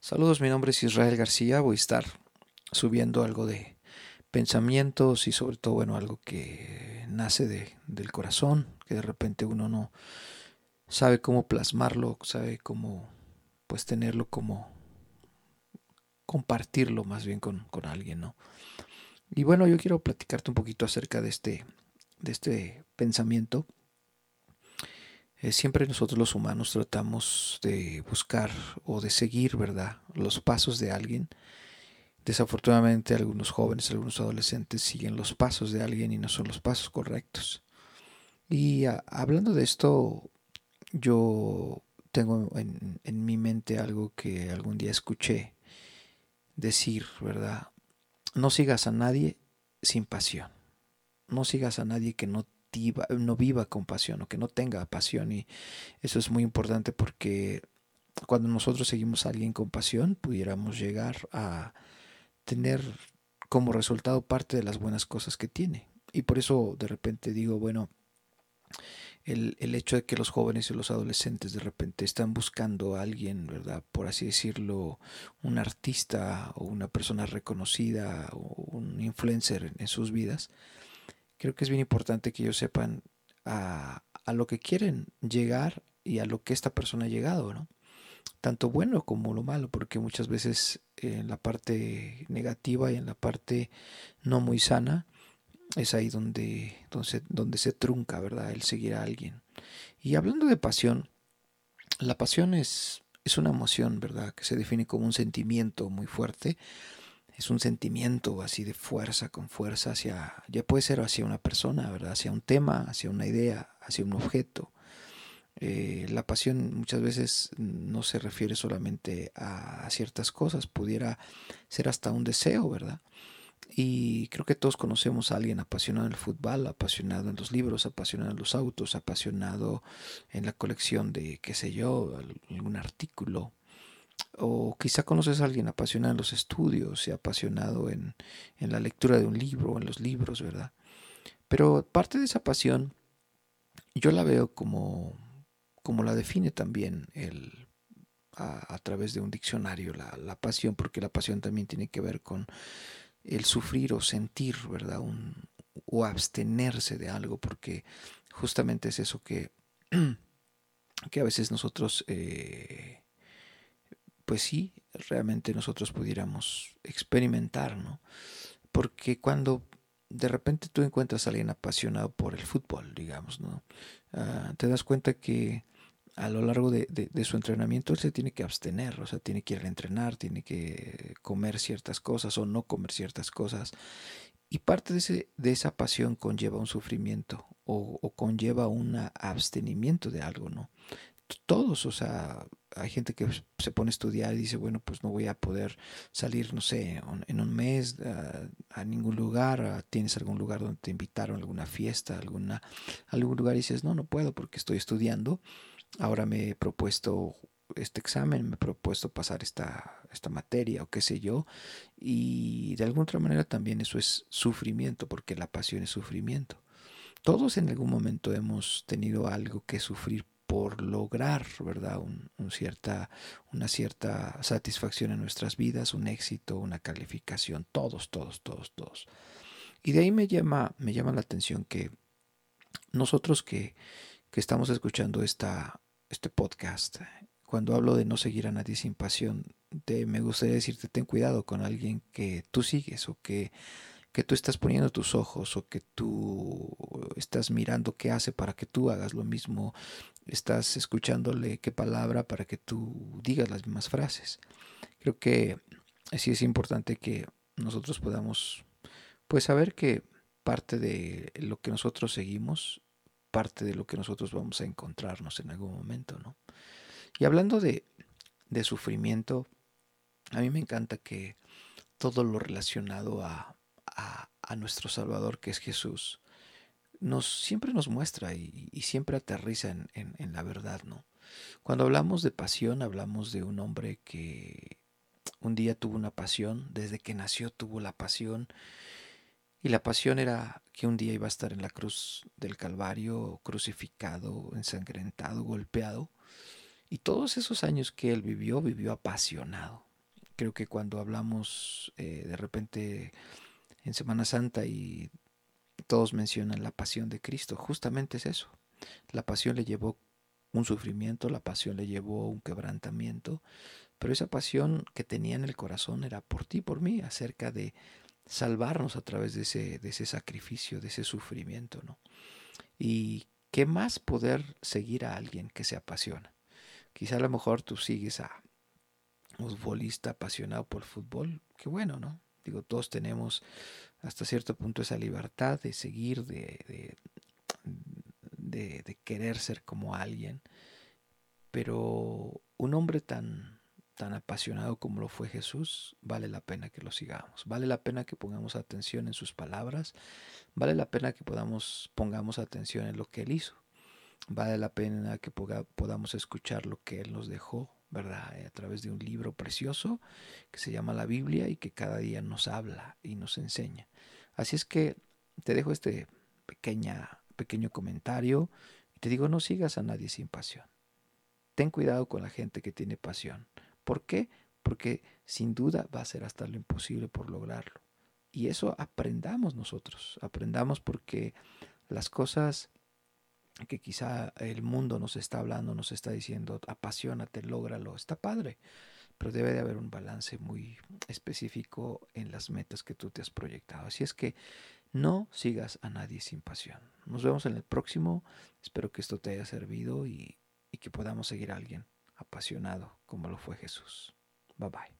Saludos, mi nombre es Israel García. Voy a estar subiendo algo de pensamientos y sobre todo, bueno, algo que nace de, del corazón, que de repente uno no sabe cómo plasmarlo, sabe cómo pues tenerlo como compartirlo más bien con, con alguien, ¿no? Y bueno, yo quiero platicarte un poquito acerca de este, de este pensamiento eh, siempre nosotros los humanos tratamos de buscar o de seguir, ¿verdad?, los pasos de alguien. Desafortunadamente algunos jóvenes, algunos adolescentes siguen los pasos de alguien y no son los pasos correctos. Y hablando de esto, yo tengo en, en mi mente algo que algún día escuché decir, ¿verdad? No sigas a nadie sin pasión. No sigas a nadie que no no viva con pasión o que no tenga pasión. Y eso es muy importante porque cuando nosotros seguimos a alguien con pasión, pudiéramos llegar a tener como resultado parte de las buenas cosas que tiene. Y por eso de repente digo, bueno, el, el, hecho de que los jóvenes y los adolescentes de repente están buscando a alguien, ¿verdad? Por así decirlo, un artista o una persona reconocida o un influencer en sus vidas, creo que es bien importante que ellos sepan a, a, lo que quieren llegar y a lo que esta persona ha llegado, ¿no? Tanto bueno como lo malo, porque muchas veces en la parte negativa y en la parte no muy sana es ahí donde, donde, donde se trunca, ¿verdad? El seguir a alguien. Y hablando de pasión, la pasión es, es una emoción, ¿verdad? Que se define como un sentimiento muy fuerte es un sentimiento así de fuerza, con fuerza hacia, ya puede ser hacia una persona, ¿verdad? Hacia un tema, hacia una idea, hacia un objeto. Eh, la pasión muchas veces no se refiere solamente a, ciertas cosas, pudiera ser hasta un deseo, ¿verdad? Y creo que todos conocemos a alguien apasionado en el fútbol, apasionado en los libros, apasionado en los autos, apasionado en la colección de, qué sé yo, algún artículo, o quizá conoces a alguien apasionado en los estudios y apasionado en, en la lectura de un libro o en los libros, ¿verdad? Pero parte de esa pasión yo la veo como, como la define también el, a, través de un diccionario, la, la, pasión, porque la pasión también tiene que ver con el sufrir o sentir, ¿verdad? Un, o abstenerse de algo, porque justamente es eso que, que a veces nosotros eh, pues sí, realmente nosotros pudiéramos experimentar, ¿no? Porque cuando de repente tú encuentras a alguien apasionado por el fútbol, digamos, ¿no? Uh, te das cuenta que a lo largo de, de, de, su entrenamiento él se tiene que abstener, o sea, tiene que ir a entrenar, tiene que comer ciertas cosas o no comer ciertas cosas. Y parte de, ese, de esa pasión conlleva un sufrimiento o, o conlleva un abstenimiento de algo, ¿no? todos, o sea, hay gente que se pone a estudiar y dice, bueno, pues no voy a poder salir, no sé, en un mes a, a ningún lugar, a, tienes algún lugar donde te invitaron alguna fiesta, alguna, algún lugar y dices, no, no puedo porque estoy estudiando, ahora me he propuesto este examen, me he propuesto pasar esta, esta materia o qué sé yo, y de alguna otra manera también eso es sufrimiento, porque la pasión es sufrimiento. Todos en algún momento hemos tenido algo que sufrir por lograr, ¿verdad? Una cierta satisfacción en nuestras vidas, un éxito, una calificación, todos, todos, todos, todos. Y de ahí me llama, me llama la atención que nosotros que, que estamos escuchando esta, este podcast, cuando hablo de no seguir a nadie sin pasión, te, me gustaría decirte, ten cuidado con alguien que tú sigues o que que tú estás poniendo tus ojos o que tú estás mirando qué hace para que tú hagas lo mismo, estás escuchándole qué palabra para que tú digas las mismas frases. Creo que sí es importante que nosotros podamos pues saber que parte de lo que nosotros seguimos, parte de lo que nosotros vamos a encontrarnos en algún momento, ¿no? Y hablando de, de sufrimiento, a mí me encanta que todo lo relacionado a, a, a nuestro Salvador, que es Jesús, nos, siempre nos muestra y, siempre aterriza en, la verdad, ¿no? Cuando hablamos de pasión, hablamos de un hombre que un día tuvo una pasión, desde que nació tuvo la pasión, y la pasión era que un día iba a estar en la cruz del Calvario, crucificado, ensangrentado, golpeado, y todos esos años que él vivió, vivió apasionado, Creo que cuando hablamos eh, de repente en Semana Santa y todos mencionan la pasión de Cristo, justamente es eso. La pasión le llevó un sufrimiento, la pasión le llevó un quebrantamiento, pero esa pasión que tenía en el corazón era por ti, por mí, acerca de salvarnos a través de ese, de ese sacrificio, de ese sufrimiento, ¿no? Y qué más poder seguir a alguien que se apasiona. Quizá a lo mejor tú sigues a un futbolista apasionado por el fútbol, qué bueno, ¿no? Digo, todos tenemos hasta cierto punto esa libertad de seguir, de, de, querer ser como alguien, pero un hombre tan tan apasionado como lo fue Jesús, vale la pena que lo sigamos. Vale la pena que pongamos atención en sus palabras. Vale la pena que podamos, pongamos atención en lo que Él hizo. Vale la pena que podamos escuchar lo que Él nos dejó, ¿verdad? A través de un libro precioso que se llama la Biblia y que cada día nos habla y nos enseña. Así es que te dejo este pequeña, pequeño comentario y te digo, no sigas a nadie sin pasión. Ten cuidado con la gente que tiene pasión ¿Por qué? Porque sin duda va a ser hasta lo imposible por lograrlo. Y eso aprendamos nosotros, aprendamos porque las cosas que quizá el mundo nos está hablando, nos está diciendo, apasionate, lógralo, está padre, pero debe de haber un balance muy específico en las metas que tú te has proyectado. Así es que no sigas a nadie sin pasión. Nos vemos en el próximo, espero que esto te haya servido y, y que podamos seguir a alguien apasionado como lo fue Jesús. Bye bye.